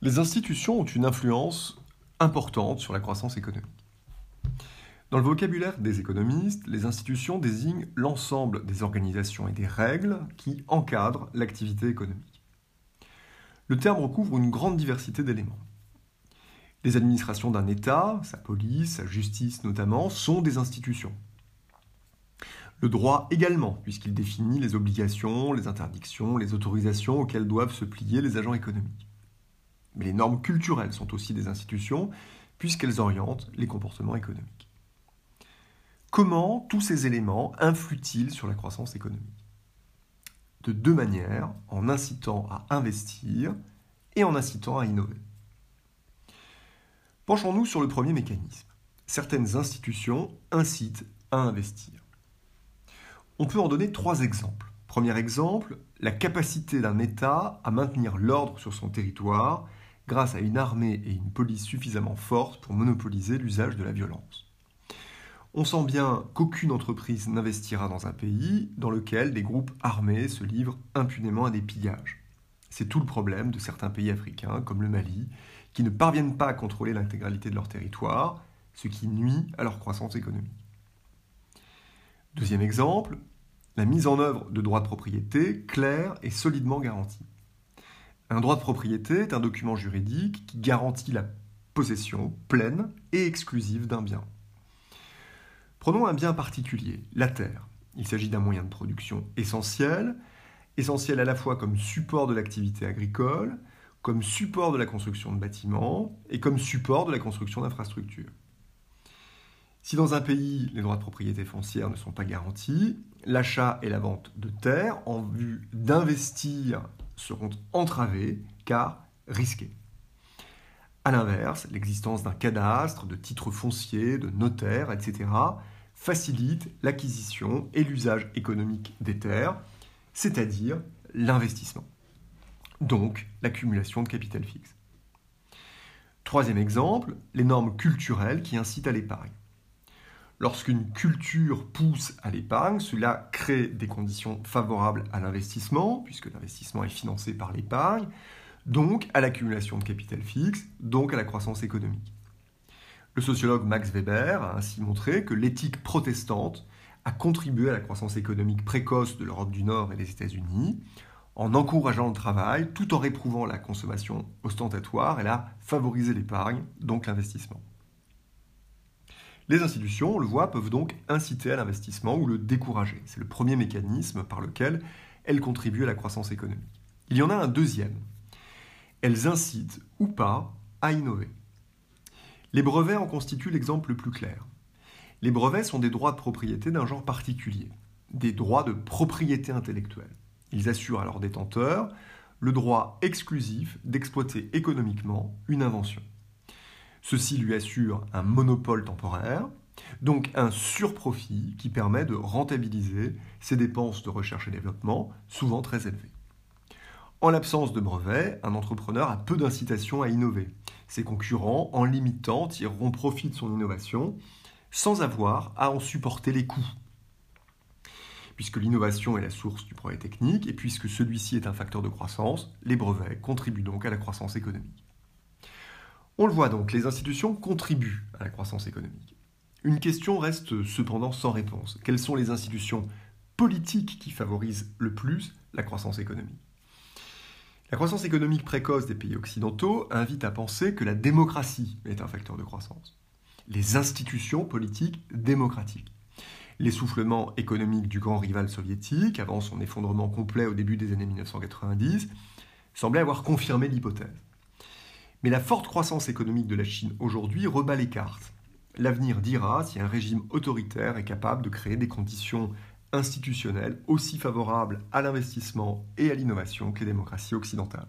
Les institutions ont une influence importante sur la croissance économique. Dans le vocabulaire des économistes, les institutions désignent l'ensemble des organisations et des règles qui encadrent l'activité économique. Le terme recouvre une grande diversité d'éléments. Les administrations d'un État, sa police, sa justice notamment, sont des institutions. Le droit également, puisqu'il définit les obligations, les interdictions, les autorisations auxquelles doivent se plier les agents économiques. Mais les normes culturelles sont aussi des institutions, puisqu'elles orientent les comportements économiques. Comment tous ces éléments influent-ils sur la croissance économique? De deux manières, en incitant à investir et en incitant à innover. Penchons-nous sur le premier mécanisme. Certaines institutions incitent à investir. On peut en donner trois exemples. Premier exemple, la capacité d'un État à maintenir l'ordre sur son territoire grâce à une armée et une police suffisamment fortes pour monopoliser l'usage de la violence. On sent bien qu'aucune entreprise n'investira dans un pays dans lequel des groupes armés se livrent impunément à des pillages. C'est tout le problème de certains pays africains, comme le Mali, qui ne parviennent pas à contrôler l'intégralité de leur territoire, ce qui nuit à leur croissance économique. Deuxième exemple, la mise en œuvre de droits de propriété clairs et solidement garantis. Un droit de propriété est un document juridique qui garantit la possession pleine et exclusive d'un bien. Prenons un bien particulier, la terre. Il s'agit d'un moyen de production essentiel, essentiel à la fois comme support de l'activité agricole, comme support de la construction de bâtiments et comme support de la construction d'infrastructures. Si dans un pays, les droits de propriété foncière ne sont pas garantis, l'achat et la vente de terres en vue d'investir seront entravés car risqués. A l'inverse, l'existence d'un cadastre, de titres fonciers, de notaires, etc., facilite l'acquisition et l'usage économique des terres, c'est-à-dire l'investissement. Donc l'accumulation de capital fixe. Troisième exemple, les normes culturelles qui incitent à l'épargne. Lorsqu'une culture pousse à l'épargne, cela crée des conditions favorables à l'investissement, puisque l'investissement est financé par l'épargne, donc à l'accumulation de capital fixe, donc à la croissance économique. Le sociologue Max Weber a ainsi montré que l'éthique protestante a contribué à la croissance économique précoce de l'Europe du Nord et des États-Unis, en encourageant le travail tout en réprouvant la consommation ostentatoire, elle a favorisé l'épargne, donc l'investissement. Les institutions, on le voit, peuvent donc inciter à l'investissement ou le décourager. C'est le premier mécanisme par lequel elles contribuent à la croissance économique. Il y en a un deuxième. Elles incitent ou pas à innover. Les brevets en constituent l'exemple le plus clair. Les brevets sont des droits de propriété d'un genre particulier, des droits de propriété intellectuelle. Ils assurent à leurs détenteurs le droit exclusif d'exploiter économiquement une invention. Ceci lui assure un monopole temporaire, donc un surprofit qui permet de rentabiliser ses dépenses de recherche et développement, souvent très élevées. En l'absence de brevet, un entrepreneur a peu d'incitation à innover. Ses concurrents, en limitant, tireront profit de son innovation sans avoir à en supporter les coûts. Puisque l'innovation est la source du progrès technique et puisque celui-ci est un facteur de croissance, les brevets contribuent donc à la croissance économique. On le voit donc, les institutions contribuent à la croissance économique. Une question reste cependant sans réponse. Quelles sont les institutions politiques qui favorisent le plus la croissance économique? La croissance économique précoce des pays occidentaux invite à penser que la démocratie est un facteur de croissance. Les institutions politiques démocratiques. L'essoufflement économique du grand rival soviétique, avant son effondrement complet au début des années 1990, semblait avoir confirmé l'hypothèse. Mais la forte croissance économique de la Chine aujourd'hui rebat les cartes. L'avenir dira si un régime autoritaire est capable de créer des conditions institutionnelles aussi favorables à l'investissement et à l'innovation que les démocraties occidentales.